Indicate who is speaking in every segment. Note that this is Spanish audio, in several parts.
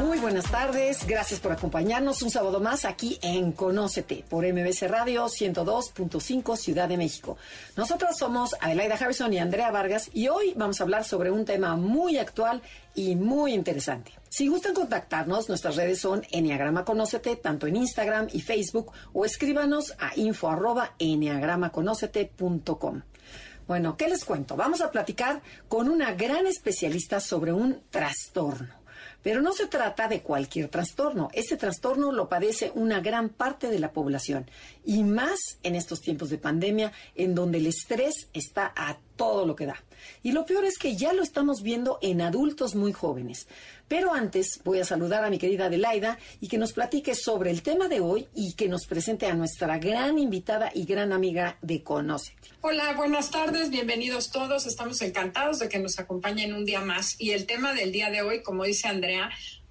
Speaker 1: Muy buenas tardes, gracias por acompañarnos un sábado más aquí en Conócete por MBC Radio 102.5 Ciudad de México. Nosotros somos Adelaida Harrison y Andrea Vargas y hoy vamos a hablar sobre un tema muy actual y muy interesante. Si gustan contactarnos, nuestras redes son Enneagrama Conócete, tanto en Instagram y Facebook, o escríbanos a info arroba. Bueno, ¿qué les cuento? Vamos a platicar con una gran especialista sobre un trastorno. Pero no se trata de cualquier trastorno. Este trastorno lo padece una gran parte de la población y más en estos tiempos de pandemia en donde el estrés está a todo lo que da. Y lo peor es que ya lo estamos viendo en adultos muy jóvenes. Pero antes voy a saludar a mi querida Adelaida y que nos platique sobre el tema de hoy y que nos presente a nuestra gran invitada y gran amiga de Conoce.
Speaker 2: Hola, buenas tardes, bienvenidos todos. Estamos encantados de que nos acompañen un día más. Y el tema del día de hoy, como dice Andrea,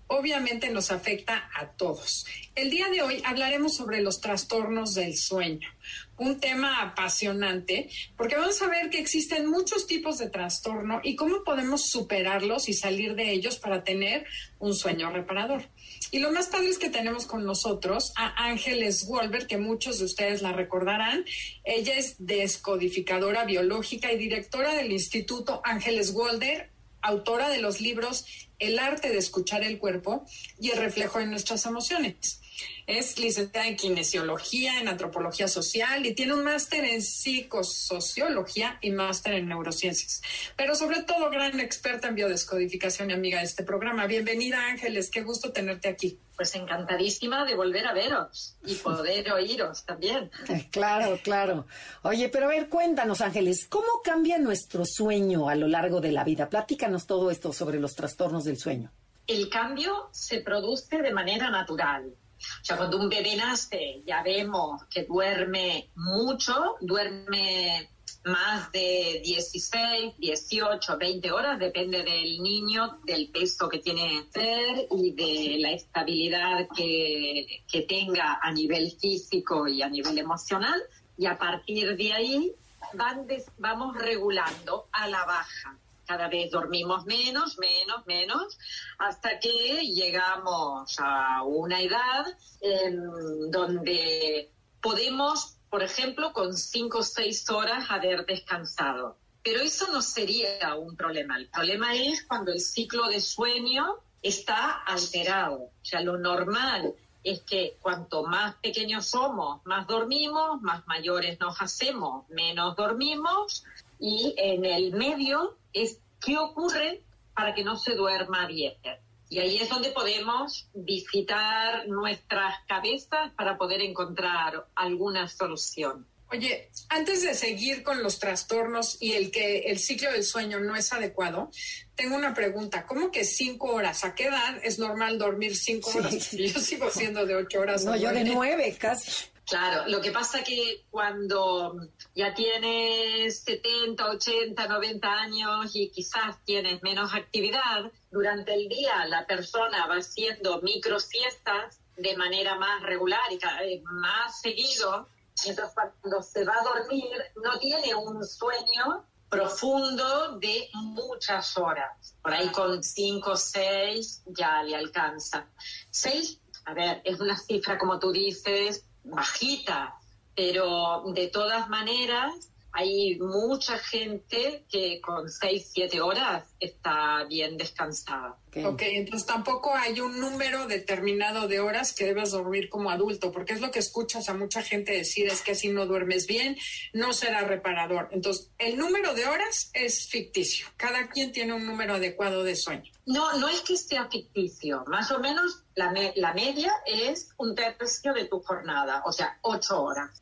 Speaker 2: obviamente nos afecta a todos. El día de hoy hablaremos sobre los trastornos del sueño, un tema apasionante porque vamos a ver que existen muchos tipos de trastorno y cómo podemos superarlos y salir de ellos para tener un sueño reparador. Y lo más padre es que tenemos con nosotros a Ángeles Wolver, que muchos de ustedes la recordarán. Ella es descodificadora biológica y directora del Instituto Ángeles Wolder, autora de los libros El arte de escuchar el cuerpo y el reflejo de nuestras emociones. Es licenciada en kinesiología, en antropología social y tiene un máster en psicosociología y máster en neurociencias. Pero sobre todo, gran experta en biodescodificación y amiga de este programa. Bienvenida, Ángeles. Qué gusto tenerte aquí.
Speaker 3: Pues encantadísima de volver a veros y poder oíros también.
Speaker 1: Claro, claro. Oye, pero a ver, cuéntanos, Ángeles, ¿cómo cambia nuestro sueño a lo largo de la vida? Platícanos todo esto sobre los trastornos del sueño.
Speaker 3: El cambio se produce de manera natural o sea, cuando un bebé nace, ya vemos que duerme mucho, duerme más de 16, 18, 20 horas, depende del niño, del peso que tiene ser y de la estabilidad que, que tenga a nivel físico y a nivel emocional. Y a partir de ahí van vamos regulando a la baja cada vez dormimos menos, menos, menos, hasta que llegamos a una edad donde podemos, por ejemplo, con cinco o seis horas haber descansado. Pero eso no sería un problema. El problema es cuando el ciclo de sueño está alterado. O sea, lo normal es que cuanto más pequeños somos, más dormimos, más mayores nos hacemos, menos dormimos y en el medio es qué ocurre para que no se duerma bien. Y ahí es donde podemos visitar nuestras cabezas para poder encontrar alguna solución.
Speaker 2: Oye, antes de seguir con los trastornos y el que el ciclo del sueño no es adecuado, tengo una pregunta. ¿Cómo que cinco horas? ¿A qué edad es normal dormir cinco horas? Yo sigo siendo de ocho horas.
Speaker 1: No, yo de nueve casi.
Speaker 3: Claro, lo que pasa que cuando ya tienes 70, 80, 90 años y quizás tienes menos actividad, durante el día la persona va haciendo micro siestas de manera más regular y cada vez más seguido. Entonces, cuando se va a dormir, no tiene un sueño profundo de muchas horas. Por ahí con 5 o 6 ya le alcanza. 6, a ver, es una cifra, como tú dices, bajita, pero de todas maneras hay mucha gente que con 6, 7 horas está bien descansada.
Speaker 2: ok, entonces tampoco hay un número determinado de horas que debes dormir como adulto, porque es lo que escuchas a mucha gente decir, es que si no duermes bien, no será reparador. Entonces, el número de horas es ficticio. Cada quien tiene un número adecuado de sueño.
Speaker 3: No, no es que sea ficticio. Más o menos la, la media es un tercio de tu jornada, o sea, ocho horas.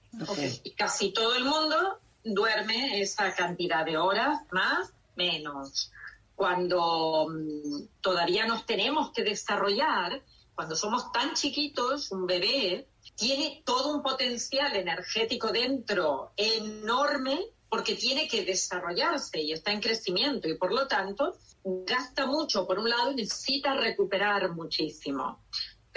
Speaker 3: Y casi todo el mundo duerme esa cantidad de horas, más, menos. Cuando mm, todavía nos tenemos que desarrollar, cuando somos tan chiquitos, un bebé tiene todo un potencial energético dentro enorme porque tiene que desarrollarse y está en crecimiento y por lo tanto gasta mucho por un lado y necesita recuperar muchísimo.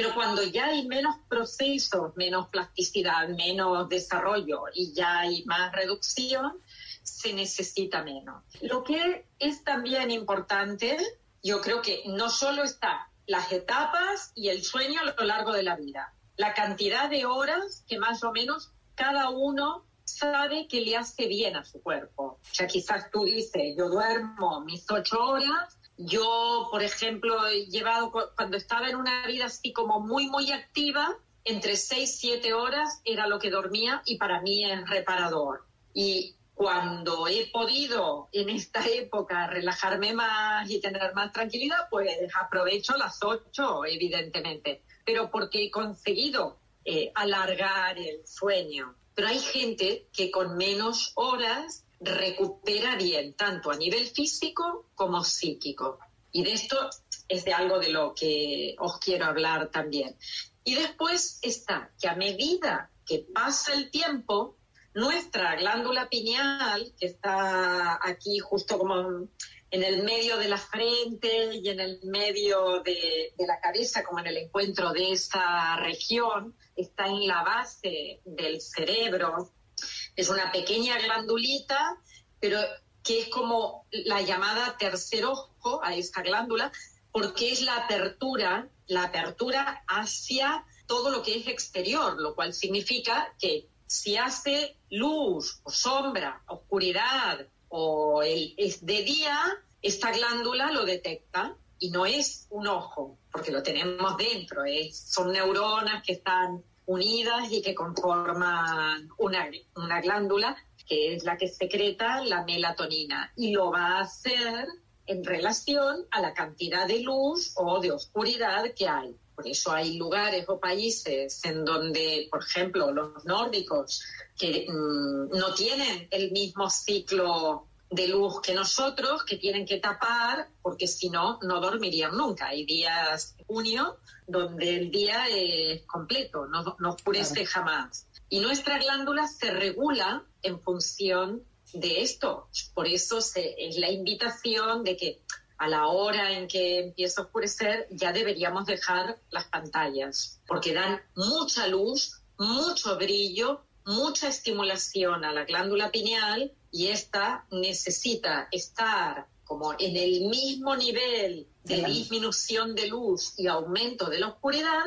Speaker 3: Pero cuando ya hay menos procesos, menos plasticidad, menos desarrollo y ya hay más reducción, se necesita menos. Lo que es también importante, yo creo que no solo está las etapas y el sueño a lo largo de la vida, la cantidad de horas que más o menos cada uno sabe que le hace bien a su cuerpo. O sea, quizás tú dices, yo duermo mis ocho horas. Yo, por ejemplo, he llevado, cuando estaba en una vida así como muy, muy activa, entre seis, siete horas era lo que dormía y para mí es reparador. Y cuando he podido en esta época relajarme más y tener más tranquilidad, pues aprovecho las ocho, evidentemente, pero porque he conseguido eh, alargar el sueño. Pero hay gente que con menos horas recupera bien, tanto a nivel físico como psíquico. Y de esto es de algo de lo que os quiero hablar también. Y después está que a medida que pasa el tiempo, nuestra glándula pineal, que está aquí justo como en el medio de la frente y en el medio de, la cabeza, como en el encuentro de esa región, está en la base del cerebro. Es una pequeña glandulita, pero que es como la llamada tercer ojo a esta glándula, porque es la apertura, la apertura hacia todo lo que es exterior, lo cual significa que si hace luz o sombra, oscuridad, o es de día, esta glándula lo detecta y no es un ojo, porque lo tenemos dentro, son neuronas que están unidas y que conforman una, una glándula que es la que secreta la melatonina y lo va a hacer en relación a la cantidad de luz o de oscuridad que hay. Por eso hay lugares o países en donde, por ejemplo, los nórdicos, que mm, no tienen el mismo ciclo de luz que nosotros, que tienen que tapar, porque si no, no dormirían nunca. Hay días junio donde el día es completo, no, no oscurece jamás. Y nuestra glándula se regula en función de esto. Por eso se, es la invitación de que a la hora en que empieza a oscurecer ya deberíamos dejar las pantallas, porque dan mucha luz, mucho brillo, mucha estimulación a la glándula pineal y esta necesita estar como en el mismo nivel de disminución de luz y aumento de la oscuridad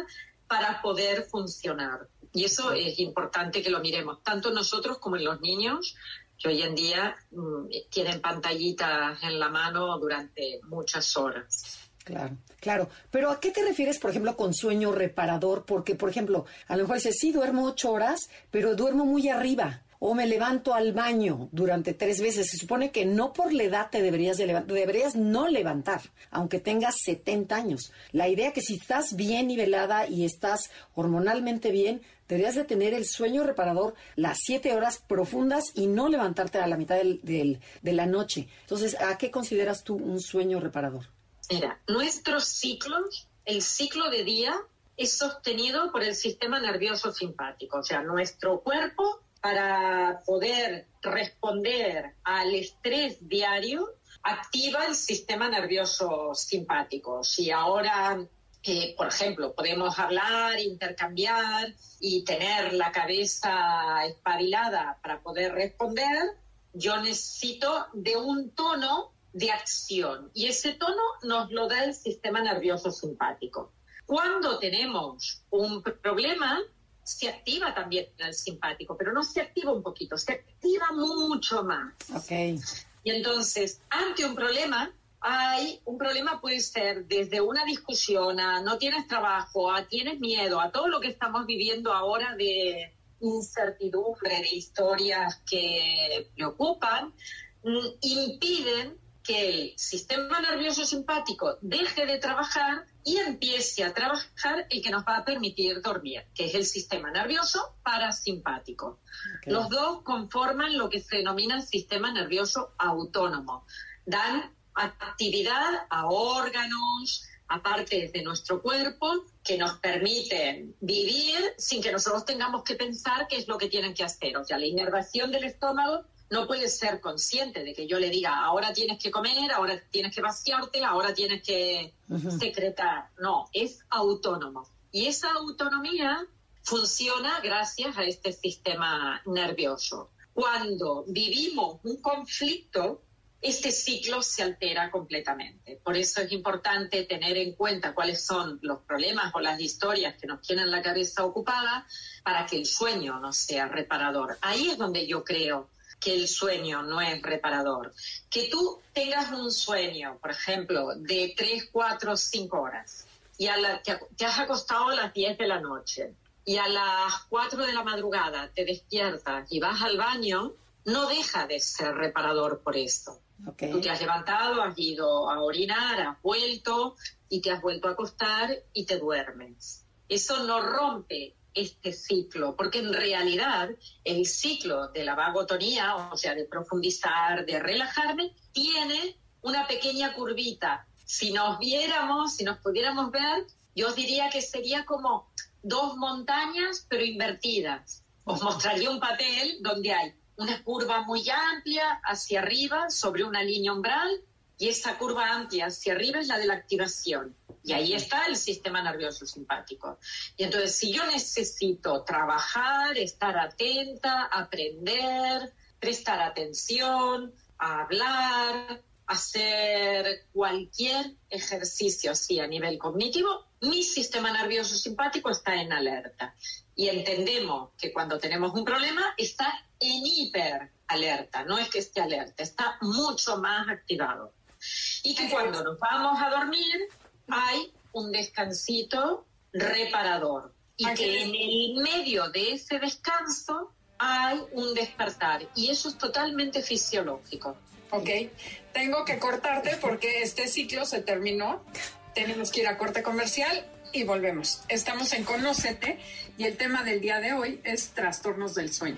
Speaker 3: para poder funcionar. Y eso es importante que lo miremos, tanto nosotros como en los niños, que hoy en día mm, tienen pantallitas en la mano durante muchas horas.
Speaker 1: Claro, claro. Pero ¿a qué te refieres, por ejemplo, con sueño reparador? Porque, por ejemplo, a lo mejor dices, sí, duermo ocho horas, pero duermo muy arriba o me levanto al baño durante tres veces. Se supone que no por la edad te deberías de levantar, deberías no levantar, aunque tengas 70 años. La idea que si estás bien nivelada y estás hormonalmente bien, deberías de tener el sueño reparador las siete horas profundas y no levantarte a la mitad del, de la noche. Entonces, ¿a qué consideras tú un sueño reparador?
Speaker 3: Mira, nuestros ciclos, el ciclo de día es sostenido por el sistema nervioso simpático, o sea, nuestro cuerpo para poder responder al estrés diario, activa el sistema nervioso simpático. Si ahora, eh, por ejemplo, podemos hablar, intercambiar y tener la cabeza espabilada para poder responder, yo necesito de un tono de acción y ese tono nos lo da el sistema nervioso simpático. Cuando tenemos un problema, se activa también el simpático, pero no se activa un poquito, se activa mucho más.
Speaker 1: Okay.
Speaker 3: Y entonces, ante un problema, hay un problema puede ser desde una discusión a no tienes trabajo, a tienes miedo, a todo lo que estamos viviendo ahora de incertidumbre, de historias que preocupan, mm, impiden que el sistema nervioso simpático deje de trabajar y empiece a trabajar el que nos va a permitir dormir, que es el sistema nervioso parasimpático. Los dos conforman lo que se denomina el sistema nervioso autónomo. Dan actividad a órganos, a partes de nuestro cuerpo que nos permiten vivir sin que nosotros tengamos que pensar qué es lo que tienen que hacer. O sea, la inervación del estómago no puede ser consciente de que yo le diga, ahora tienes que comer, ahora tienes que vaciarte, ahora tienes que secretar. No, es autónomo. Y esa autonomía funciona gracias a este sistema nervioso. Cuando vivimos un conflicto, este ciclo se altera completamente. Por eso es importante tener en cuenta cuáles son los problemas o las historias que nos tienen la cabeza ocupada para que el sueño no sea reparador. Ahí es donde yo creo que el sueño no es reparador. Que tú tengas un sueño, por ejemplo, de 3, 4, 5 horas y te, has acostado a las 10 de la noche y a las 4 de la madrugada te despiertas y vas al baño, no deja de ser reparador por esto. Tú te has levantado, has ido a orinar, has vuelto y te has vuelto a acostar y te duermes. Eso no rompe este ciclo, porque en realidad el ciclo de la vagotonía, o sea, de profundizar, de relajarme, tiene una pequeña curvita. Si nos viéramos, si nos pudiéramos ver, yo os diría que sería como dos montañas, pero invertidas. Os mostraría un papel donde hay una curva muy amplia hacia arriba sobre una línea umbral y esa curva amplia hacia arriba es la de la activación. Y ahí está el sistema nervioso simpático. Y entonces, si yo necesito trabajar, estar atenta, aprender, prestar atención, hablar, hacer cualquier ejercicio así a nivel cognitivo, mi sistema nervioso simpático está en alerta. Y entendemos que cuando tenemos un problema está en hiperalerta, no es que esté alerta, está mucho más activado. Y que cuando nos vamos a dormir hay un descansito reparador. Y que en el medio de ese descanso hay un despertar. Y eso es totalmente fisiológico.
Speaker 2: Ok, tengo que cortarte porque este ciclo se terminó. Tenemos que ir a corte comercial y volvemos. Estamos en Conócete y el tema del día de hoy es trastornos del sueño.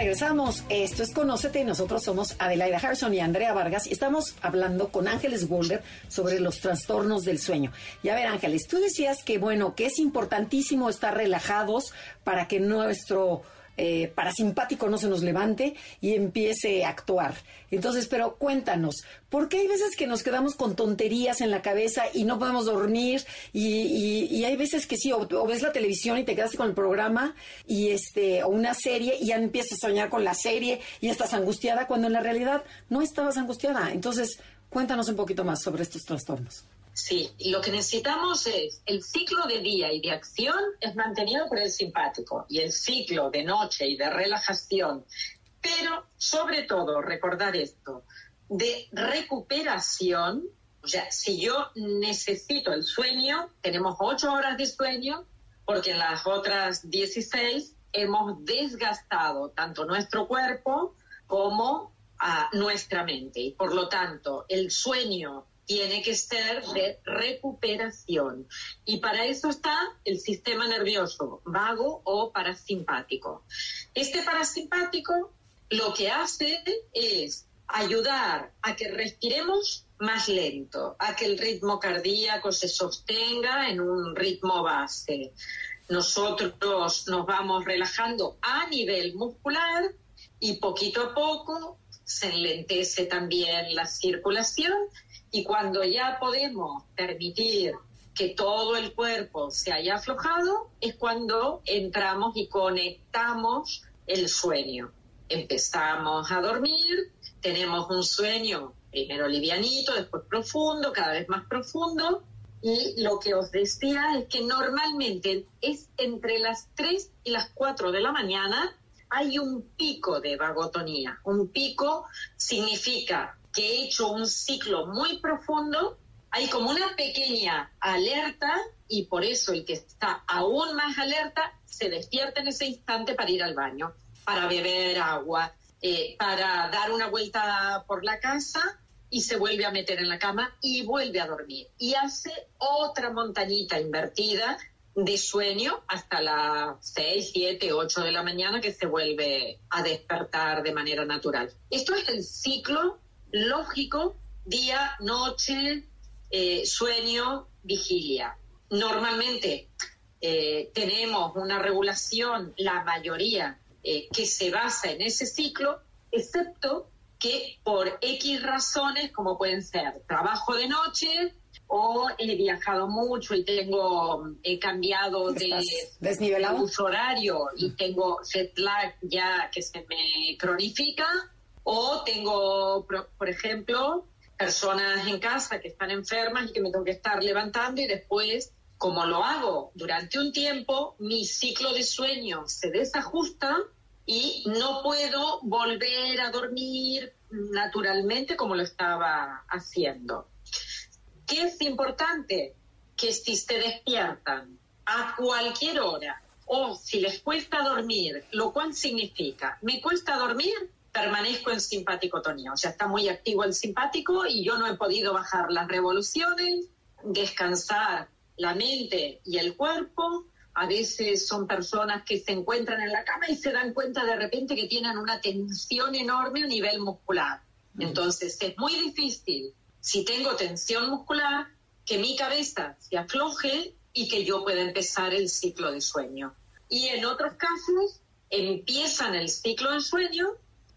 Speaker 1: regresamos. Esto es Conócete y nosotros somos Adelaida Harrison y Andrea Vargas y estamos hablando con Ángeles Wolder sobre los trastornos del sueño. Y a ver, Ángeles, tú decías que, bueno, que es importantísimo estar relajados para que nuestro eh, parasimpático no se nos levante y empiece a actuar. Entonces, pero cuéntanos, ¿por qué hay veces que nos quedamos con tonterías en la cabeza y no podemos dormir? Y, hay veces que sí, o, ves la televisión y te quedas con el programa y este, o una serie y ya empiezas a soñar con la serie y estás angustiada cuando en la realidad no estabas angustiada. Entonces, cuéntanos un poquito más sobre estos trastornos.
Speaker 3: Sí, lo que necesitamos es el ciclo de día y de acción es mantenido por el simpático y el ciclo de noche y de relajación, pero sobre todo recordar esto, de recuperación, o sea, si yo necesito el sueño, tenemos ocho horas de sueño, porque en las otras 16 hemos desgastado tanto nuestro cuerpo como nuestra mente. Y por lo tanto, el sueño tiene que ser de recuperación. Y para eso está el sistema nervioso vago o parasimpático. Este parasimpático lo que hace es ayudar a que respiremos más lento, a que el ritmo cardíaco se sostenga en un ritmo base. Nosotros nos vamos relajando a nivel muscular y poquito a poco se enlentece también la circulación y cuando ya podemos permitir que todo el cuerpo se haya aflojado, es cuando entramos y conectamos el sueño. Empezamos a dormir, tenemos un sueño primero livianito, después profundo, cada vez más profundo, Y lo que os decía es que normalmente es entre las 3 y las 4 de la mañana hay un pico de vagotonía. Un pico significa que he hecho un ciclo muy profundo, hay como una pequeña alerta y por eso el que está aún más alerta se despierta en ese instante para ir al baño, para beber agua, eh, para dar una vuelta por la casa y se vuelve a meter en la cama y vuelve a dormir. Y hace otra montañita invertida de sueño hasta las 6, 7, 8 de la mañana que se vuelve a despertar de manera natural. Esto es el ciclo lógico día, noche, eh, sueño, vigilia. Normalmente eh, tenemos una regulación, la mayoría, eh, que se basa en ese ciclo, excepto que por X razones, como pueden ser trabajo de noche o he viajado mucho y tengo, he cambiado de, uso horario y tengo jet lag ya que se me cronifica, o tengo, por ejemplo, personas en casa que están enfermas y que me tengo que estar levantando y después, como lo hago durante un tiempo, mi ciclo de sueño se desajusta y no puedo volver a dormir naturalmente como lo estaba haciendo. ¿Qué es importante? Que si se despiertan a cualquier hora o si les cuesta dormir, lo cual significa, me cuesta dormir, permanezco en simpaticotonía, o sea, está muy activo el simpático y yo no he podido bajar las revoluciones, descansar la mente y el cuerpo, a veces son personas que se encuentran en la cama y se dan cuenta de repente que tienen una tensión enorme a nivel muscular. Entonces es muy difícil, si tengo tensión muscular, que mi cabeza se afloje y que yo pueda empezar el ciclo de sueño. Y en otros casos empiezan el ciclo de sueño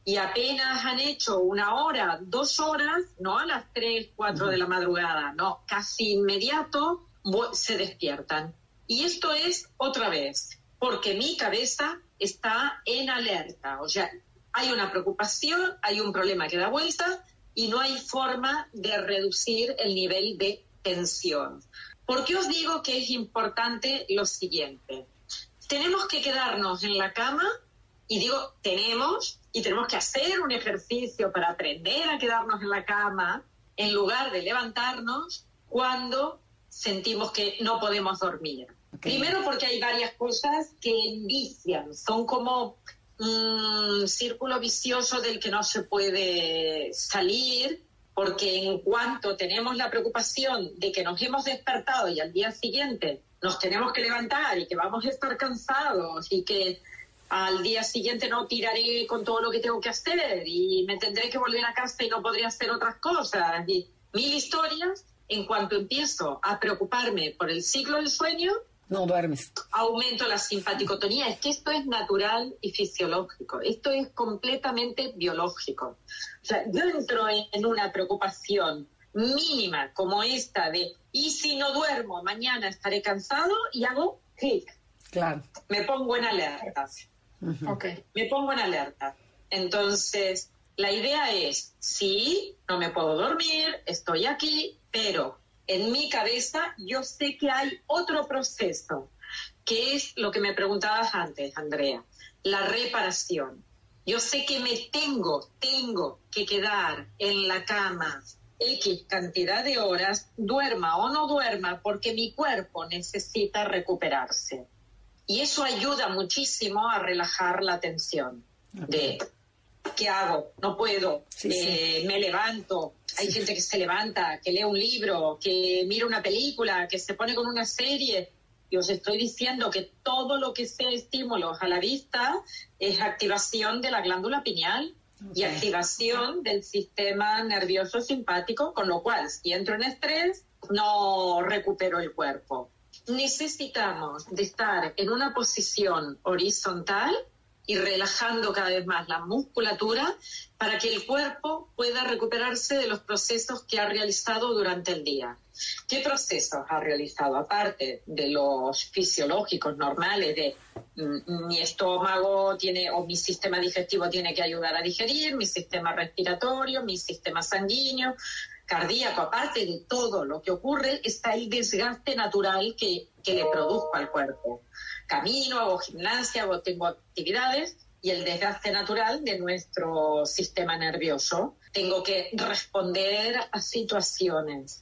Speaker 3: y apenas han hecho una hora, dos horas, no a las tres, cuatro de la madrugada, no, casi inmediato se despiertan. Y esto es otra vez, porque mi cabeza está en alerta. O sea, hay una preocupación, hay un problema que da vuelta y no hay forma de reducir el nivel de tensión. ¿Por qué os digo que es importante lo siguiente? Tenemos que quedarnos en la cama, y digo tenemos, y tenemos que hacer un ejercicio para aprender a quedarnos en la cama en lugar de levantarnos cuando sentimos que no podemos dormir. Primero porque hay varias cosas que envician, son como un círculo vicioso del que no se puede salir, porque en cuanto tenemos la preocupación de que nos hemos despertado y al día siguiente nos tenemos que levantar y que vamos a estar cansados y que al día siguiente no tiraré con todo lo que tengo que hacer y me tendré que volver a casa y no podré hacer otras cosas y mil historias, en cuanto empiezo a preocuparme por el ciclo del sueño,
Speaker 1: no duermes.
Speaker 3: Aumento la simpaticotonía. Es que esto es natural y fisiológico. Esto es completamente biológico. O sea, yo entro en una preocupación mínima como esta de, ¿y si no duermo? Mañana estaré cansado y hago clic.
Speaker 1: Claro.
Speaker 3: Me pongo en alerta. Me pongo en alerta. Entonces, la idea es, sí, no me puedo dormir, estoy aquí, pero en mi cabeza yo sé que hay otro proceso, que es lo que me preguntabas antes, Andrea, la reparación. Yo sé que me tengo, tengo que quedar en la cama X cantidad de horas, duerma o no duerma, porque mi cuerpo necesita recuperarse. Y eso ayuda muchísimo a relajar la tensión de ¿qué hago? No puedo, eh, me levanto. Hay gente que se levanta, que lee un libro, que mira una película, que se pone con una serie. Y os estoy diciendo que todo lo que sea estímulos a la vista es activación de la glándula pineal y activación del sistema nervioso simpático, con lo cual si entro en estrés no recupero el cuerpo. Necesitamos de estar en una posición horizontal y relajando cada vez más la musculatura para que el cuerpo pueda recuperarse de los procesos que ha realizado durante el día. ¿Qué procesos ha realizado? Aparte de los fisiológicos normales de mm, mi estómago tiene o mi sistema digestivo tiene que ayudar a digerir, mi sistema respiratorio, mi sistema sanguíneo, cardíaco, aparte de todo lo que ocurre, está el desgaste natural que, que le produzco al cuerpo. Camino, hago gimnasia, o tengo actividades y el desgaste natural de nuestro sistema nervioso. Tengo que responder a situaciones.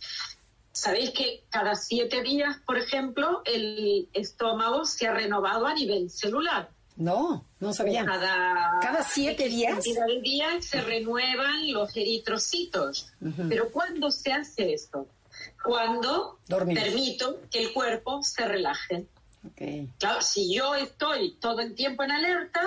Speaker 3: Sabéis que cada siete días, por ejemplo, el estómago se ha renovado a nivel celular.
Speaker 1: No, no sabía.
Speaker 3: Cada,
Speaker 1: cada siete días.
Speaker 3: Cada día se renuevan los eritrocitos. Pero ¿cuándo se hace esto? Cuando permito que el cuerpo se relaje. Claro, si yo estoy todo el tiempo en alerta,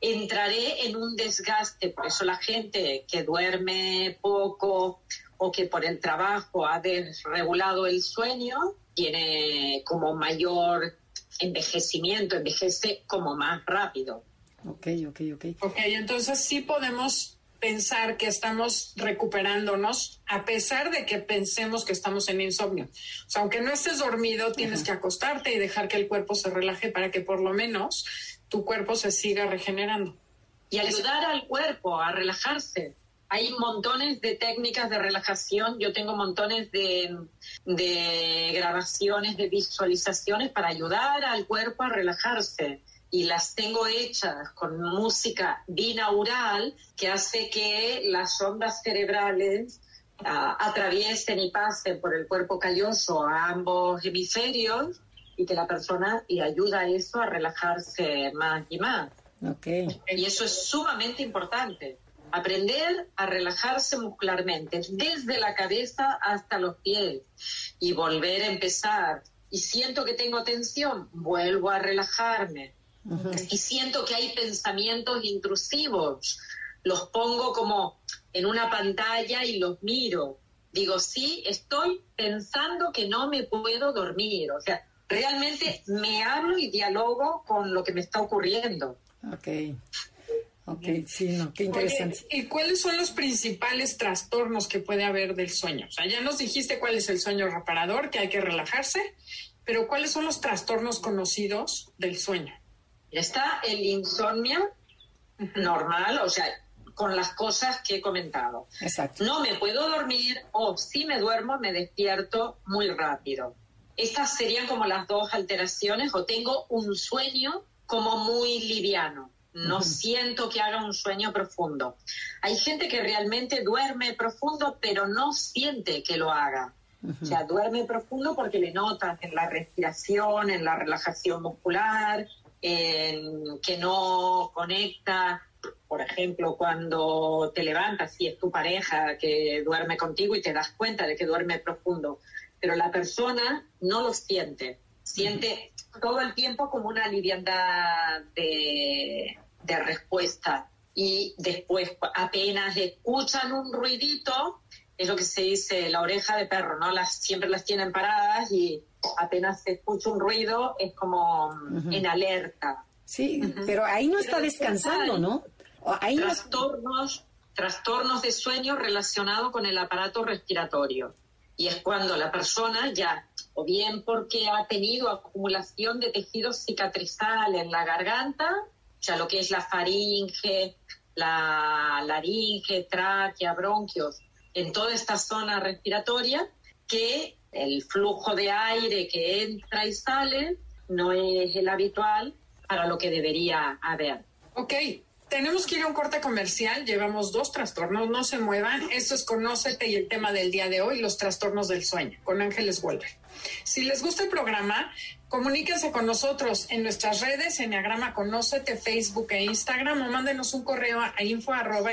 Speaker 3: entraré en un desgaste. Por eso la gente que duerme poco o que por el trabajo ha desregulado el sueño tiene como mayor envejecimiento, envejece como más rápido.
Speaker 1: Ok, ok, ok.
Speaker 2: Ok, entonces sí podemos pensar que estamos recuperándonos a pesar de que pensemos que estamos en insomnio. O sea, aunque no estés dormido, tienes que acostarte y dejar que el cuerpo se relaje para que por lo menos tu cuerpo se siga regenerando.
Speaker 3: Y ayudar al cuerpo a relajarse. Hay montones de técnicas de relajación, yo tengo montones de, de grabaciones, de visualizaciones para ayudar al cuerpo a relajarse y las tengo hechas con música binaural que hace que las ondas cerebrales ah, atraviesen y pasen por el cuerpo calloso a ambos hemisferios y que la persona y ayuda a eso a relajarse más y más.
Speaker 1: Okay.
Speaker 3: Y eso es sumamente importante. Aprender a relajarse muscularmente, desde la cabeza hasta los pies, y volver a empezar. Y siento que tengo tensión, vuelvo a relajarme. Y siento que hay pensamientos intrusivos, los pongo como en una pantalla y los miro. Digo, sí, estoy pensando que no me puedo dormir. O sea, realmente me hablo y dialogo con lo que me está ocurriendo.
Speaker 1: Ok. Ok, sí, no, qué interesante.
Speaker 2: ¿Y cuáles son los principales trastornos que puede haber del sueño? O sea, ya nos dijiste cuál es el sueño reparador, que hay que relajarse, pero ¿cuáles son los trastornos conocidos del sueño?
Speaker 3: Está el insomnio normal, o sea, con las cosas que he comentado.
Speaker 1: Exacto.
Speaker 3: No me puedo dormir o si me duermo me despierto muy rápido. Estas serían como las dos alteraciones o tengo un sueño como muy liviano no siento que haga un sueño profundo. Hay gente que realmente duerme profundo, pero no siente que lo haga. O sea, duerme profundo porque le notas en la respiración, en la relajación muscular, en que no conecta, por ejemplo, cuando te levantas y es tu pareja que duerme contigo y te das cuenta de que duerme profundo, pero la persona no lo siente, siente todo el tiempo como una liviandad de, de respuesta y después apenas escuchan un ruidito, es lo que se dice la oreja de perro, ¿no? Las, siempre las tienen paradas y apenas se escucha un ruido es como en alerta.
Speaker 1: Sí, pero ahí no está descansando, ¿no?
Speaker 3: Hay trastornos, trastornos de sueño relacionados con el aparato respiratorio. Y es cuando la persona ya, o bien porque ha tenido acumulación de tejido cicatrizal en la garganta, sea, lo que es la faringe, la laringe, tráquea, bronquios, en toda esta zona respiratoria, que el flujo de aire que entra y sale no es el habitual para lo que debería haber.
Speaker 2: Ok, tenemos que ir a un corte comercial. Llevamos dos trastornos, no se muevan. Esto es Conócete y el tema del día de hoy, los trastornos del sueño, con Ángeles Wolver. Si les gusta el programa, comuníquense con nosotros en nuestras redes, Enneagrama Conócete, Facebook e Instagram, o mándenos un correo a info arroba.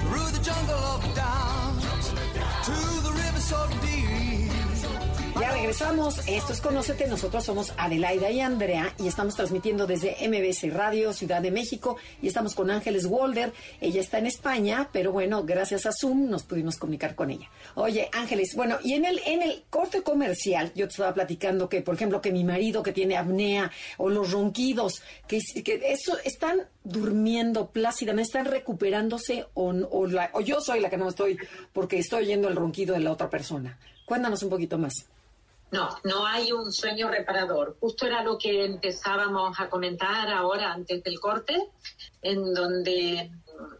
Speaker 4: through the jungle of doubt to the river so deep.
Speaker 1: Ya regresamos. Esto es Conócete. Nosotros somos Adelaida y Andrea y estamos transmitiendo desde MBC Radio, Ciudad de México. Y estamos con Ángeles Walder. Ella está en España, pero bueno, gracias a Zoom nos pudimos comunicar con ella. Oye, Ángeles, bueno, y en el, en el corte comercial, yo te estaba platicando que, por ejemplo, que mi marido que tiene apnea o los ronquidos, que, que eso están durmiendo plácidamente, están recuperándose o, o, la- o yo soy la que no estoy porque estoy oyendo el ronquido de la otra persona. Cuéntanos un poquito más.
Speaker 3: No, no hay un sueño reparador. Justo era lo que empezábamos a comentar ahora antes del corte, en donde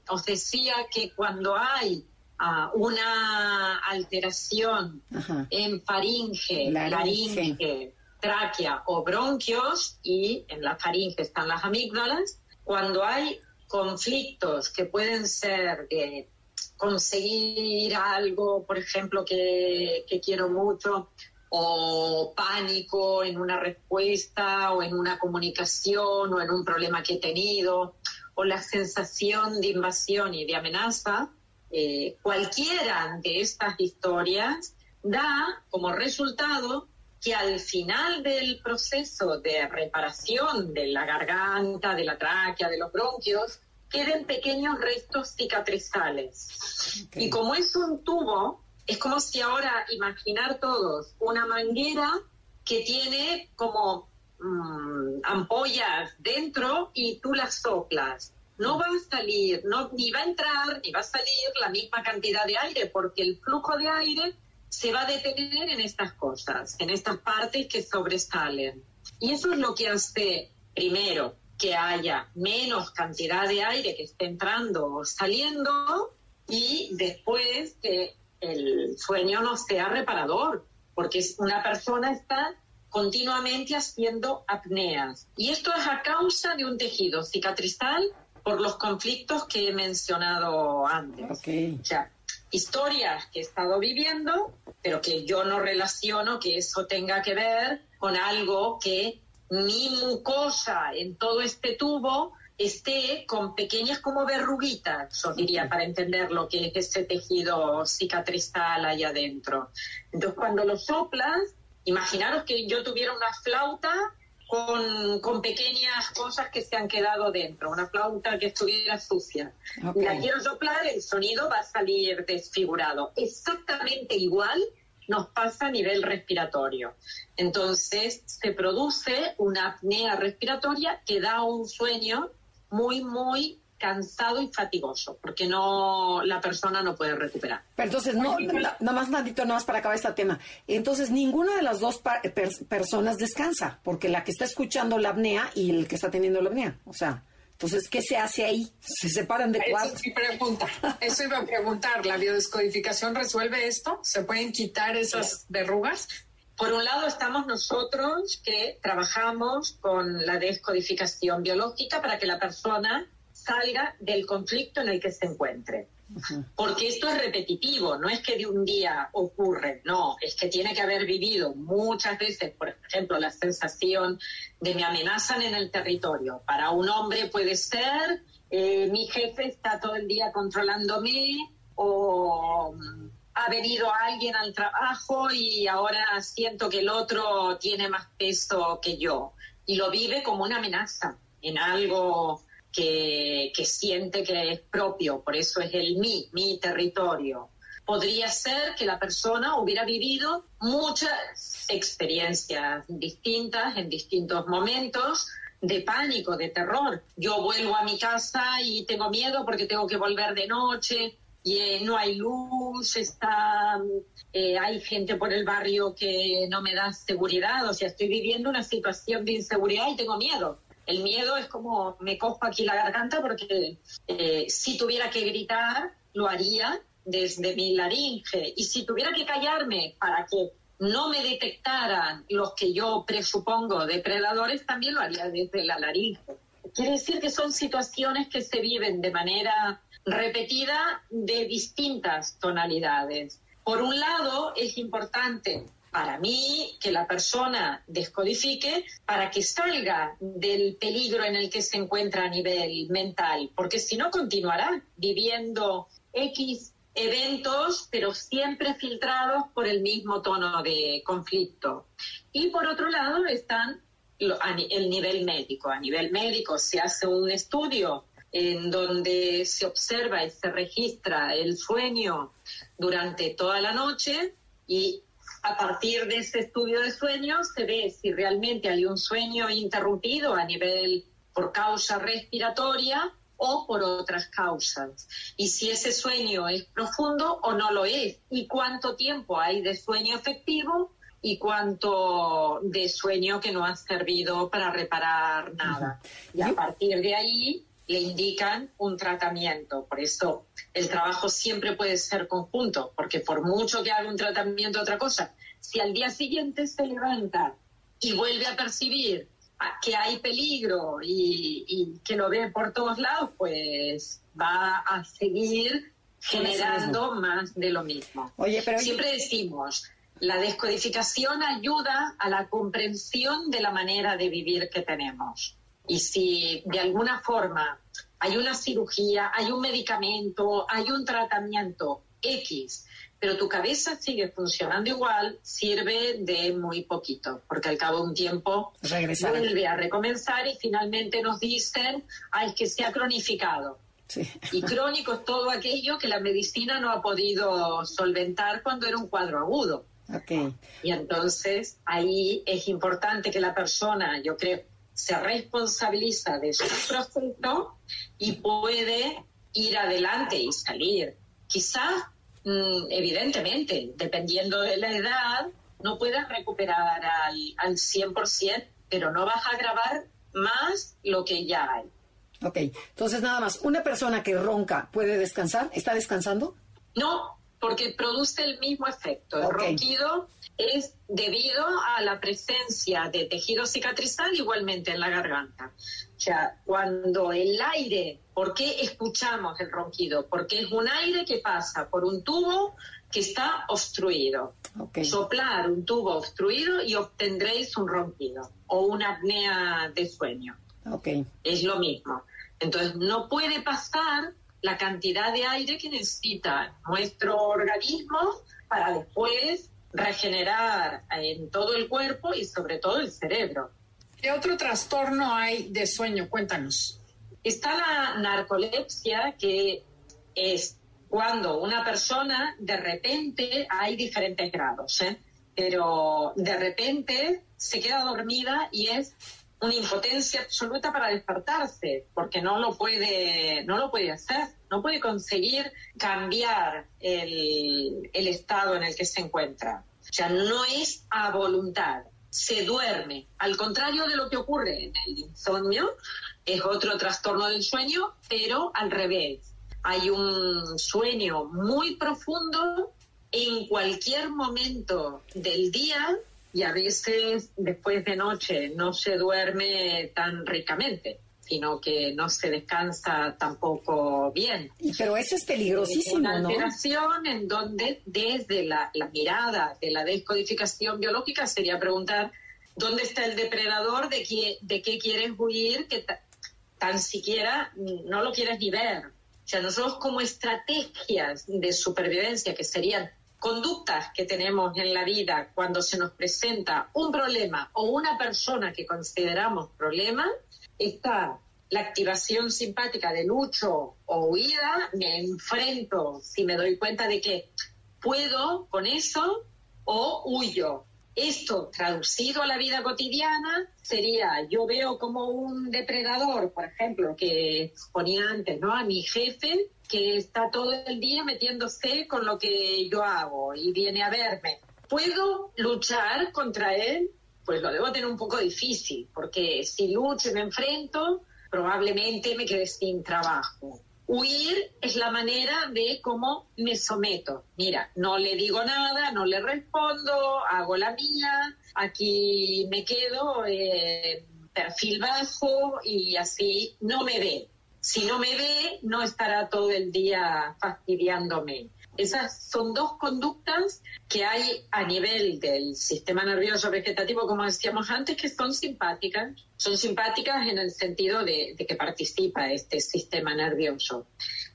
Speaker 3: os decía que cuando hay ah, una alteración
Speaker 1: Ajá.
Speaker 3: en faringe,
Speaker 1: Laringe.
Speaker 3: laringe, tráquea o bronquios, y en la faringe están las amígdalas, cuando hay conflictos que pueden ser de conseguir algo, por ejemplo, que, que quiero mucho, o pánico en una respuesta, o en una comunicación, o en un problema que he tenido, o la sensación de invasión y de amenaza, eh, cualquiera de estas historias da como resultado que al final del proceso de reparación de la garganta, de la tráquea, de los bronquios, queden pequeños restos cicatrizales. Y como es un tubo, es como si ahora imaginar todos una manguera que tiene como mm, ampollas dentro y tú las soplas. No va a salir, no, ni va a entrar, ni va a salir la misma cantidad de aire, porque el flujo de aire se va a detener en estas cosas, en estas partes que sobresalen. Y eso es lo que hace, primero, que haya menos cantidad de aire que esté entrando o saliendo, y después que el sueño no sea reparador, porque una persona está continuamente haciendo apneas. Y esto es a causa de un tejido cicatrizal por los conflictos que he mencionado antes.
Speaker 1: Ok.
Speaker 3: O sea, historias que he estado viviendo, pero que yo no relaciono que eso tenga que ver con algo que mi mucosa en todo este tubo esté con pequeñas como verruguitas, yo diría, para entender lo que es ese tejido cicatrizal ahí adentro. Entonces, cuando lo soplas, imaginaros que yo tuviera una flauta con, con pequeñas cosas que se han quedado dentro, una flauta que estuviera sucia.
Speaker 1: Ok.
Speaker 3: La quiero soplar, el sonido va a salir desfigurado. Exactamente igual nos pasa a nivel respiratorio. Entonces se produce una apnea respiratoria que da un sueño muy, muy cansado y fatigoso, porque no la persona no puede recuperar.
Speaker 1: Pero entonces, no, na- nada más tantito, nada más para acabar este tema. Entonces, ninguna de las dos per- personas descansa, porque la que está escuchando la apnea y el que está teniendo la apnea. O sea, entonces, ¿qué se hace ahí? ¿Se separan de
Speaker 2: Esa
Speaker 1: cuarto?
Speaker 2: es mi pregunta. Eso iba a preguntar. ¿La biodescodificación resuelve esto? ¿Se pueden quitar esas verrugas?
Speaker 3: Por un lado estamos nosotros que trabajamos con la descodificación biológica para que la persona salga del conflicto en el que se encuentre. Porque esto es repetitivo, no es que de un día ocurre, no, es que tiene que haber vivido muchas veces, por ejemplo, la sensación de me amenazan en el territorio. Para un hombre puede ser, eh, mi jefe está todo el día controlándome o ha venido alguien al trabajo y ahora siento que el otro tiene más peso que yo y lo vive como una amenaza en algo que, que siente que es propio, por eso es el mí, mi territorio. Podría ser que la persona hubiera vivido muchas experiencias distintas en distintos momentos de pánico, de terror. Yo vuelvo a mi casa y tengo miedo porque tengo que volver de noche y eh, no hay luz, está, eh, hay gente por el barrio que no me da seguridad, o sea, estoy viviendo una situación de inseguridad y tengo miedo. El miedo es como me cojo aquí la garganta porque eh, si tuviera que gritar, lo haría desde mi laringe. Y si tuviera que callarme para que no me detectaran los que yo presupongo depredadores, también lo haría desde la laringe. Quiere decir que son situaciones que se viven de manera repetida de distintas tonalidades. Por un lado, es importante para mí que la persona descodifique para que salga del peligro en el que se encuentra a nivel mental, porque si no continuará viviendo X eventos, pero siempre filtrados por el mismo tono de conflicto. Y por otro lado están el nivel médico. A nivel médico se hace un estudio en donde se observa y se registra el sueño durante toda la noche y a partir de ese estudio de sueños se ve si realmente hay un sueño interrumpido a nivel por causa respiratoria o por otras causas. Y si ese sueño es profundo o no lo es. Y cuánto tiempo hay de sueño efectivo y cuánto de sueño que no ha servido para reparar nada. Y a partir de ahí le indican un tratamiento. Por eso el trabajo siempre puede ser conjunto, porque por mucho que haga un tratamiento otra cosa, si al día siguiente se levanta y vuelve a percibir que hay peligro y, que lo ve por todos lados, pues va a seguir generando más de lo mismo.
Speaker 1: Oye, pero
Speaker 3: siempre decimos, la descodificación ayuda a la comprensión de la manera de vivir que tenemos. Y si de alguna forma hay una cirugía, hay un medicamento, hay un tratamiento X, pero tu cabeza sigue funcionando igual, sirve de muy poquito, porque al cabo de un tiempo vuelve a recomenzar y finalmente nos dicen, ay, que se ha cronificado. Y crónico es todo aquello que la medicina no ha podido solventar cuando era un cuadro agudo. Y entonces ahí es importante que la persona, yo creo, se responsabiliza de su proceso y puede ir adelante y salir. Quizás, mm, evidentemente, dependiendo de la edad, no puedas recuperar al, al 100%, pero no vas a agravar más lo que ya hay.
Speaker 1: Ok, entonces nada más, ¿una persona que ronca puede descansar? ¿Está descansando?
Speaker 3: No, porque produce el mismo efecto. El ronquido es debido a la presencia de tejido cicatrizal igualmente en la garganta. O sea, cuando el aire, ¿por qué escuchamos el ronquido? Porque es un aire que pasa por un tubo que está obstruido. Soplar un tubo obstruido y obtendréis un ronquido o una apnea de sueño. Es lo mismo. Entonces, no puede pasar la cantidad de aire que necesita nuestro organismo para después regenerar en todo el cuerpo y sobre todo el cerebro.
Speaker 2: ¿Qué otro trastorno hay de sueño? Cuéntanos.
Speaker 3: Está la narcolepsia, que es cuando una persona de repente, hay diferentes grados, ¿eh? pero de repente se queda dormida y es una impotencia absoluta para despertarse, porque no lo puede, no lo puede hacer, no puede conseguir cambiar el, el estado en el que se encuentra. O sea, no es a voluntad, se duerme. Al contrario de lo que ocurre en el insomnio, es otro trastorno del sueño, pero al revés. Hay un sueño muy profundo en cualquier momento del día y a veces después de noche no se duerme tan ricamente sino que no se descansa tampoco bien.
Speaker 1: Pero eso es peligrosísimo,
Speaker 3: Una alteración en donde desde la, mirada de la descodificación biológica sería preguntar dónde está el depredador, de qué, de qué quieres huir, que tan siquiera no lo quieres ni ver. O sea, nosotros como estrategias de supervivencia que serían conductas que tenemos en la vida cuando se nos presenta un problema o una persona que consideramos problema, está la activación simpática de lucho o huida, me enfrento si me doy cuenta de que puedo con eso o huyo. Esto traducido a la vida cotidiana sería, yo veo como un depredador, por ejemplo, que ponía antes, ¿no? A mi jefe que está todo el día metiéndose con lo que yo hago y viene a verme. ¿Puedo luchar contra él? Pues lo debo tener un poco difícil, porque si lucho y me enfrento, probablemente me quede sin trabajo. Huir es la manera de cómo me someto. Mira, no le digo nada, no le respondo, hago la mía, aquí me quedo, eh, perfil bajo y así no me ve si no me ve, no estará todo el día fastidiándome. Esas son dos conductas que hay a nivel del sistema nervioso vegetativo, como decíamos antes, que son simpáticas. Son simpáticas en el sentido de, de que participa este sistema nervioso.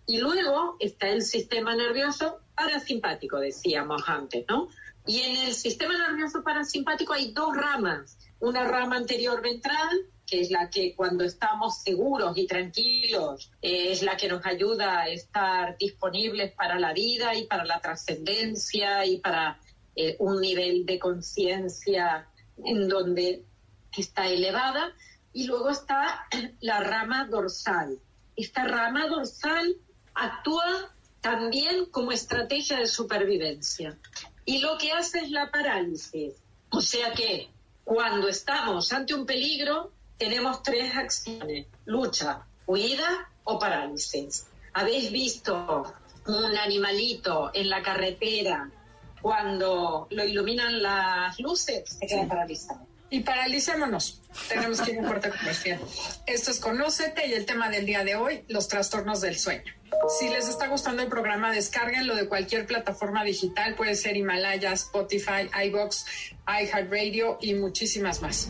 Speaker 3: Y luego está el sistema nervioso parasimpático, decíamos antes, ¿no? Y en el sistema nervioso parasimpático hay dos ramas. Una rama anterior ventral, que es la que cuando estamos seguros y tranquilos eh, es la que nos ayuda a estar disponibles para la vida y para la trascendencia y para eh, un nivel de conciencia en donde está elevada. Y luego está la rama dorsal. Esta rama dorsal actúa también como estrategia de supervivencia. Y lo que hace es la parálisis. O sea que cuando estamos ante un peligro, tenemos tres acciones, lucha, huida o parálisis. ¿Habéis visto un animalito en la carretera cuando lo iluminan las luces? Se queda paralizado.
Speaker 2: Y paralicémonos. Tenemos que ir a un corte comercial. Esto es Conócete y el tema del día de hoy, los trastornos del sueño. Si les está gustando el programa, descárguenlo de cualquier plataforma digital. Puede ser Himalaya, Spotify, iBox, iHeartRadio y muchísimas más.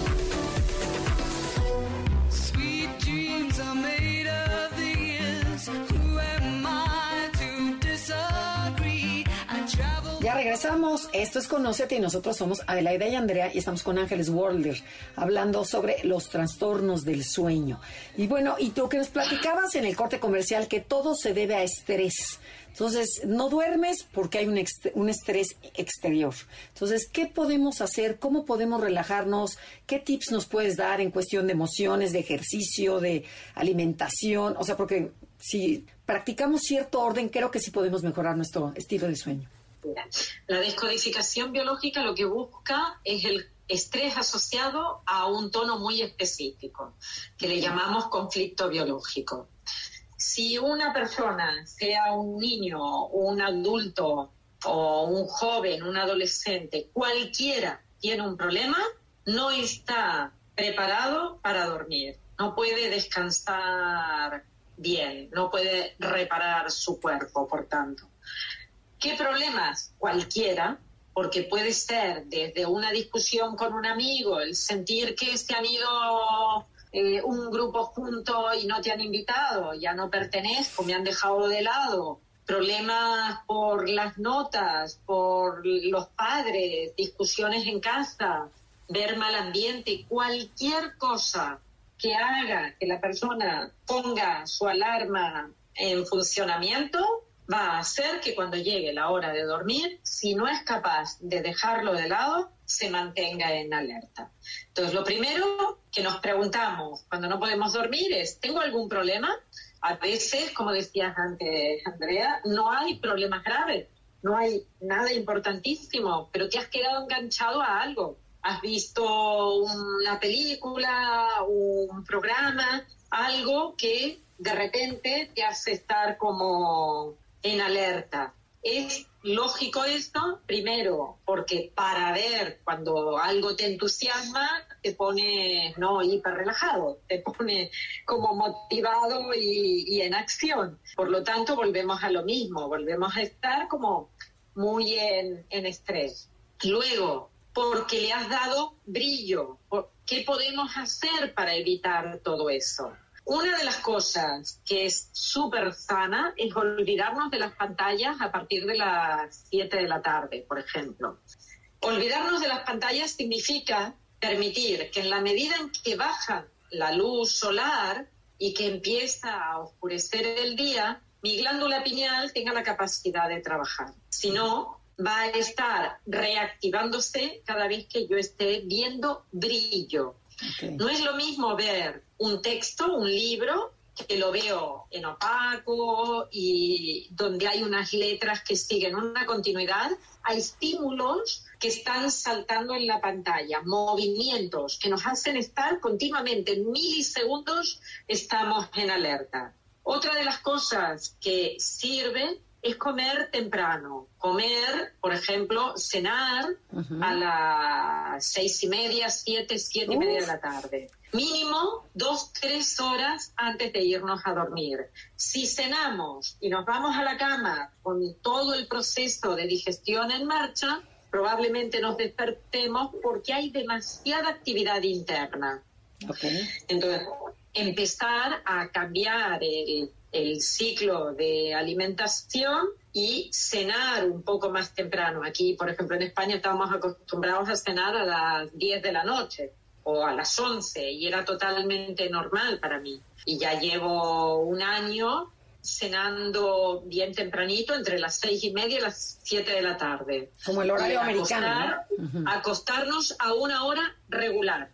Speaker 1: regresamos. Esto es Conócete y nosotros somos Adelaida y Andrea y estamos con Ángeles Worlder hablando sobre los trastornos del sueño. Y bueno, y tú que nos platicabas en el corte comercial que todo se debe a estrés. Entonces, no duermes porque hay un, estrés exterior. Entonces, ¿qué podemos hacer? ¿Cómo podemos relajarnos? ¿Qué tips nos puedes dar en cuestión de emociones, de ejercicio, de alimentación? O sea, porque si practicamos cierto orden, creo que sí podemos mejorar nuestro estilo de sueño.
Speaker 3: La descodificación biológica lo que busca es el estrés asociado a un tono muy específico, que le llamamos conflicto biológico. Si una persona, sea un niño, un adulto o un joven, un adolescente, cualquiera tiene un problema, no está preparado para dormir, no puede descansar bien, no puede reparar su cuerpo, por tanto. ¿Qué problemas? Cualquiera, porque puede ser desde una discusión con un amigo, el sentir que se han ido eh, un grupo junto y no te han invitado, ya no pertenezco, me han dejado de lado, problemas por las notas, por los padres, discusiones en casa, ver mal ambiente, cualquier cosa que haga que la persona ponga su alarma en funcionamiento va a hacer que cuando llegue la hora de dormir, si no es capaz de dejarlo de lado, se mantenga en alerta. Entonces, lo primero que nos preguntamos cuando no podemos dormir es, ¿tengo algún problema? A veces, como decías antes, Andrea, no hay problemas graves, no hay nada importantísimo, pero te has quedado enganchado a algo. Has visto una película, un programa, algo que de repente te hace estar como en alerta. Es lógico esto, primero, porque para ver cuando algo te entusiasma, te pone no hiper relajado, te pone como motivado y, y en acción. Por lo tanto, volvemos a lo mismo, volvemos a estar como muy en, en estrés. Luego, porque le has dado brillo. ¿Qué podemos hacer para evitar todo eso? Una de las cosas que es súper sana es olvidarnos de las pantallas a partir de las 7 de la tarde, por ejemplo. Olvidarnos de las pantallas significa permitir que en la medida en que baja la luz solar y que empieza a oscurecer el día, mi glándula pineal tenga la capacidad de trabajar. Si no, va a estar reactivándose cada vez que yo esté viendo brillo. No es lo mismo ver un texto, un libro, que lo veo en opaco y donde hay unas letras que siguen una continuidad, a estímulos que están saltando en la pantalla, movimientos que nos hacen estar continuamente en milisegundos, estamos en alerta. Otra de las cosas que sirve es comer temprano. Comer, por ejemplo, cenar a las seis y media, siete, siete y media de la tarde. Mínimo dos, tres horas antes de irnos a dormir. Si cenamos y nos vamos a la cama con todo el proceso de digestión en marcha, probablemente nos despertemos porque hay demasiada actividad interna. Entonces, empezar a cambiar el, el ciclo de alimentación y cenar un poco más temprano. Aquí, por ejemplo, en España estábamos acostumbrados a cenar a las 10 de la noche o a las 11 y era totalmente normal para mí. Y ya llevo un año cenando bien tempranito, entre las seis y media y las 7 de la tarde.
Speaker 1: Como el horario americano.
Speaker 3: Acostarnos a una hora regular.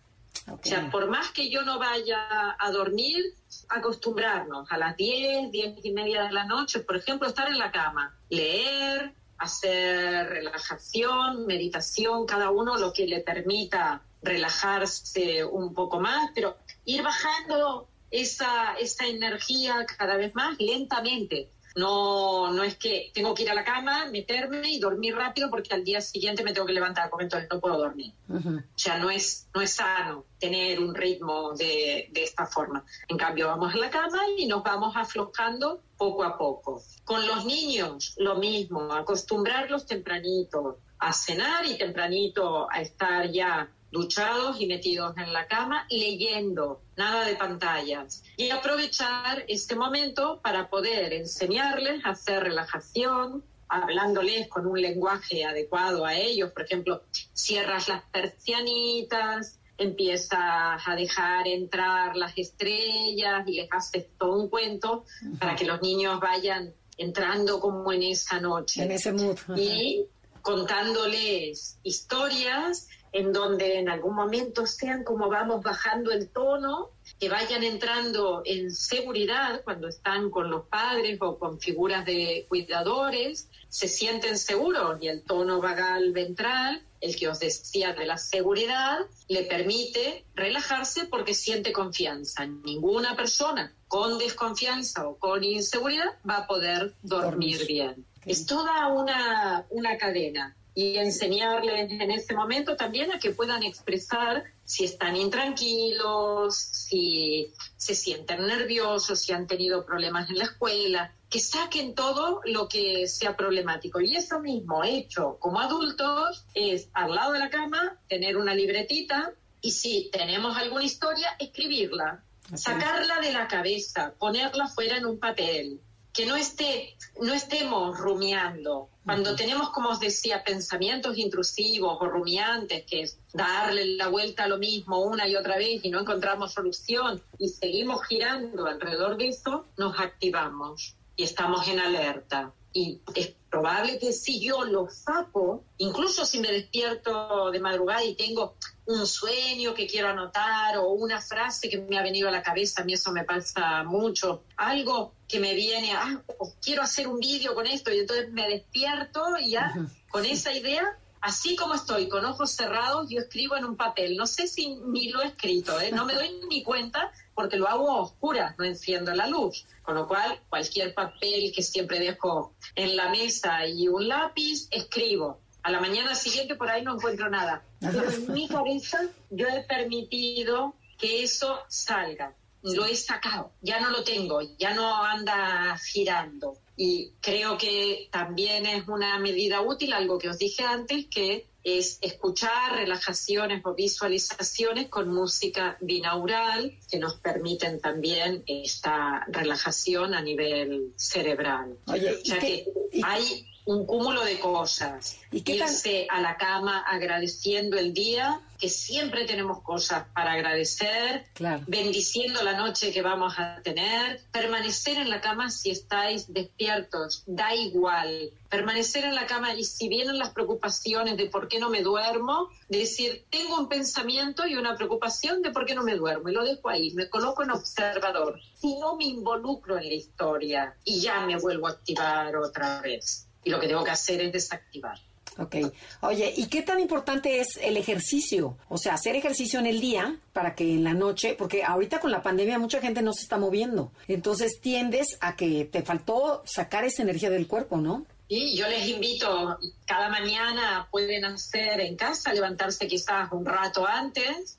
Speaker 3: O sea, por más que yo no vaya a dormir, acostumbrarnos a las 10, 10 y media de la noche, por ejemplo, estar en la cama, leer, hacer relajación, meditación, cada uno lo que le permita relajarse un poco más, pero ir bajando esa, esa energía cada vez más lentamente. No, no es que tengo que ir a la cama, meterme y dormir rápido porque al día siguiente me tengo que levantar, porque entonces no puedo dormir. O sea, no es, no es sano tener un ritmo de, de esta forma. En cambio, vamos a la cama y nos vamos aflojando poco a poco. Con los niños, lo mismo, acostumbrarlos tempranito a cenar y tempranito a estar ya duchados y metidos en la cama, leyendo, nada de pantallas. Y aprovechar este momento para poder enseñarles a hacer relajación, hablándoles con un lenguaje adecuado a ellos. Por ejemplo, cierras las persianitas, empiezas a dejar entrar las estrellas y les haces todo un cuento para que los niños vayan entrando como en esa noche.
Speaker 1: En ese mood.
Speaker 3: Y contándoles historias en donde en algún momento sean como vamos bajando el tono, que vayan entrando en seguridad cuando están con los padres o con figuras de cuidadores, se sienten seguros y el tono vagal ventral, el que os decía de la seguridad, le permite relajarse porque siente confianza. Ninguna persona con desconfianza o con inseguridad va a poder dormir bien. Es toda una, una cadena y enseñarles en ese momento también a que puedan expresar si están intranquilos, si se sienten nerviosos, si han tenido problemas en la escuela, que saquen todo lo que sea problemático. Y eso mismo hecho como adultos es al lado de la cama tener una libretita y si tenemos alguna historia, escribirla, sacarla de la cabeza, ponerla fuera en un papel, que no esté, no estemos rumiando. Cuando tenemos, como os decía, pensamientos intrusivos o rumiantes, que es darle la vuelta a lo mismo una y otra vez y no encontramos solución y seguimos girando alrededor de eso, nos activamos y estamos en alerta. Y es probable que si yo lo saco, incluso si me despierto de madrugada y tengo un sueño que quiero anotar o una frase que me ha venido a la cabeza, a mí eso me pasa mucho, algo que me viene, ah, quiero hacer un vídeo con esto y entonces me despierto y ya con esa idea, así como estoy, con ojos cerrados, yo escribo en un papel, no sé si ni lo he escrito, ¿eh? no me doy ni cuenta porque lo hago a oscuras, no enciendo la luz, con lo cual cualquier papel que siempre dejo en la mesa y un lápiz, escribo a la mañana siguiente por ahí no encuentro nada. Pero en mi cabeza yo he permitido que eso salga. Lo he sacado, ya no lo tengo, ya no anda girando. Y creo que también es una medida útil, algo que os dije antes, que es escuchar relajaciones o visualizaciones con música binaural que nos permiten también esta relajación a nivel cerebral.
Speaker 1: Oye,
Speaker 3: o sea
Speaker 1: ¿y qué-
Speaker 3: que
Speaker 1: y-
Speaker 3: hay un cúmulo de cosas.
Speaker 1: ¿Y qué?
Speaker 3: Irse a la cama agradeciendo el día, que siempre tenemos cosas para agradecer,
Speaker 1: Claro.
Speaker 3: bendiciendo la noche que vamos a tener, permanecer en la cama si estáis despiertos, da igual, permanecer en la cama y si vienen las preocupaciones de por qué no me duermo, decir, tengo un pensamiento y una preocupación de por qué no me duermo y lo dejo ahí, me coloco en observador. Si no me involucro en la historia y ya me vuelvo a activar otra vez. Y lo que tengo que hacer es desactivar.
Speaker 1: Ok. Oye, ¿y qué tan importante es el ejercicio? O sea, hacer ejercicio en el día para que en la noche, porque ahorita con la pandemia mucha gente no se está moviendo. Entonces tiendes a que te faltó sacar esa energía del cuerpo, ¿no?
Speaker 3: Y yo les invito, cada mañana pueden hacer en casa, levantarse quizás un rato antes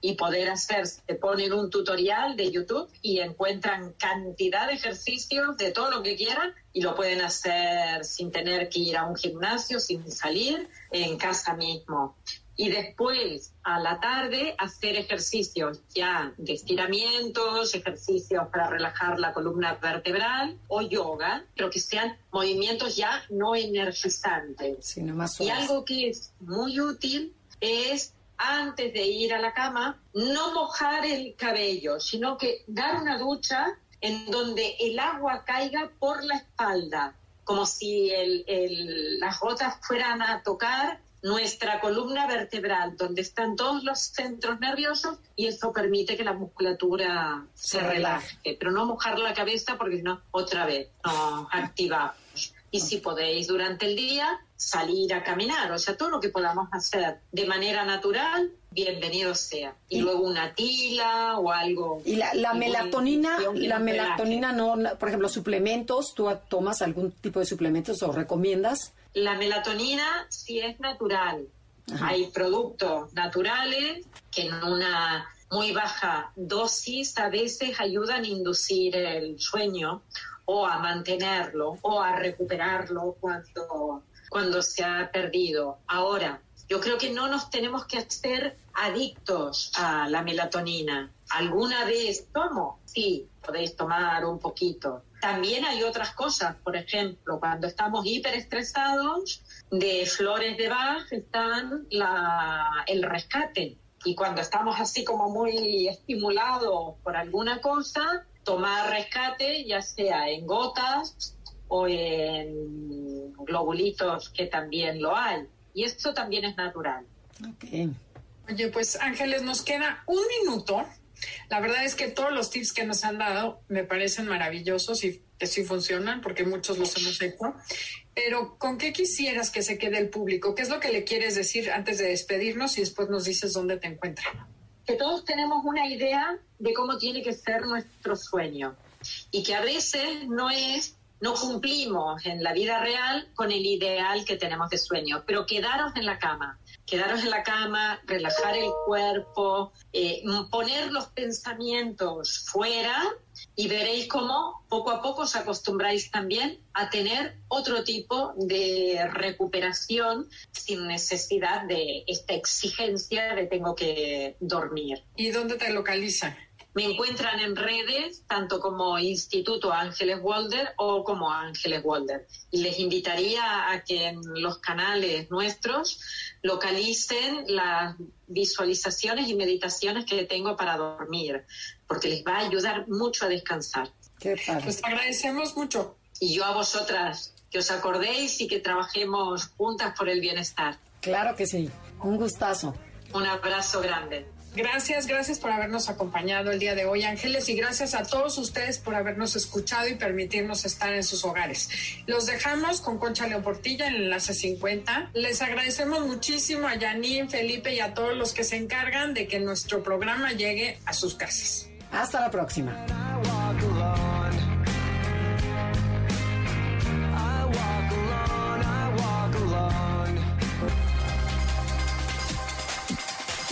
Speaker 3: y poder hacer, se ponen un tutorial de YouTube y encuentran cantidad de ejercicios de todo lo que quieran y lo pueden hacer sin tener que ir a un gimnasio, sin salir, en casa mismo. Y después, a la tarde, hacer ejercicios ya de estiramientos, ejercicios para relajar la columna vertebral o yoga, pero que sean movimientos ya no energizantes.
Speaker 1: Sí, nomás
Speaker 3: Y
Speaker 1: suaves.
Speaker 3: algo que es muy útil es antes de ir a la cama, no mojar el cabello, sino que dar una ducha en donde el agua caiga por la espalda, como si el- el- las gotas fueran a tocar nuestra columna vertebral, donde están todos los centros nerviosos, y eso permite que la musculatura se
Speaker 1: Se relaje.
Speaker 3: relaje. Pero no mojar la cabeza porque si no, otra vez nos activamos. Y si podéis durante el día salir a caminar, o sea, todo lo que podamos hacer de manera natural, bienvenido sea. Y,
Speaker 1: Y-
Speaker 3: luego una tila o algo.
Speaker 1: Y la, la melatonina, la melatonina no, no- por ejemplo, suplementos, ¿tú tomas algún tipo de suplementos o recomiendas?
Speaker 3: La melatonina sí es natural.
Speaker 1: Ajá.
Speaker 3: Hay productos naturales que en una muy baja dosis a veces ayudan a inducir el sueño o a mantenerlo o a recuperarlo cuando, cuando se ha perdido. Ahora, yo creo que no nos tenemos que hacer adictos a la melatonina. ¿Alguna vez tomo? Sí, podéis tomar un poquito. También hay otras cosas, por ejemplo, cuando estamos hiperestresados, de flores de Bach están la, el rescate. Y cuando estamos así como muy estimulados por alguna cosa, tomar rescate, ya sea en gotas o en globulitos, que también lo hay. Y esto también es natural.
Speaker 1: Ok.
Speaker 2: Oye, pues Ángeles, nos queda un minuto. La verdad es que todos los tips que nos han dado me parecen maravillosos y que sí funcionan porque muchos los hemos hecho. Pero ¿con qué quisieras que se quede el público? ¿Qué es lo que le quieres decir antes de despedirnos y después nos dices dónde te encuentran?
Speaker 3: que todos tenemos una idea de cómo tiene que ser nuestro sueño y que a veces no es no cumplimos en la vida real con el ideal que tenemos de sueño, pero quedaros en la cama, quedaros en la cama, relajar el cuerpo, eh, poner los pensamientos fuera y veréis cómo poco a poco os acostumbráis también a tener otro tipo de recuperación sin necesidad de esta exigencia de tengo que dormir.
Speaker 2: ¿Y dónde te localizan?
Speaker 3: Me encuentran en redes, tanto como Instituto Ángeles Walder o como Ángeles Walder. Y les invitaría a que en los canales nuestros localicen las visualizaciones y meditaciones que tengo para dormir, porque les va a ayudar mucho a descansar.
Speaker 1: Qué padre.
Speaker 2: Pues te agradecemos mucho.
Speaker 3: Y yo a vosotras, que os acordéis y que trabajemos juntas por el bienestar.
Speaker 1: Claro que sí. Un gustazo.
Speaker 3: Un abrazo grande.
Speaker 2: Gracias, gracias por habernos acompañado el día de hoy, Ángeles, y gracias a todos ustedes por habernos escuchado y permitirnos estar en sus hogares. Los dejamos con Concha Leoportilla en el enlace 50. Les agradecemos muchísimo a Janine, Felipe y a todos los que se encargan de que nuestro programa llegue a sus casas.
Speaker 1: Hasta la próxima.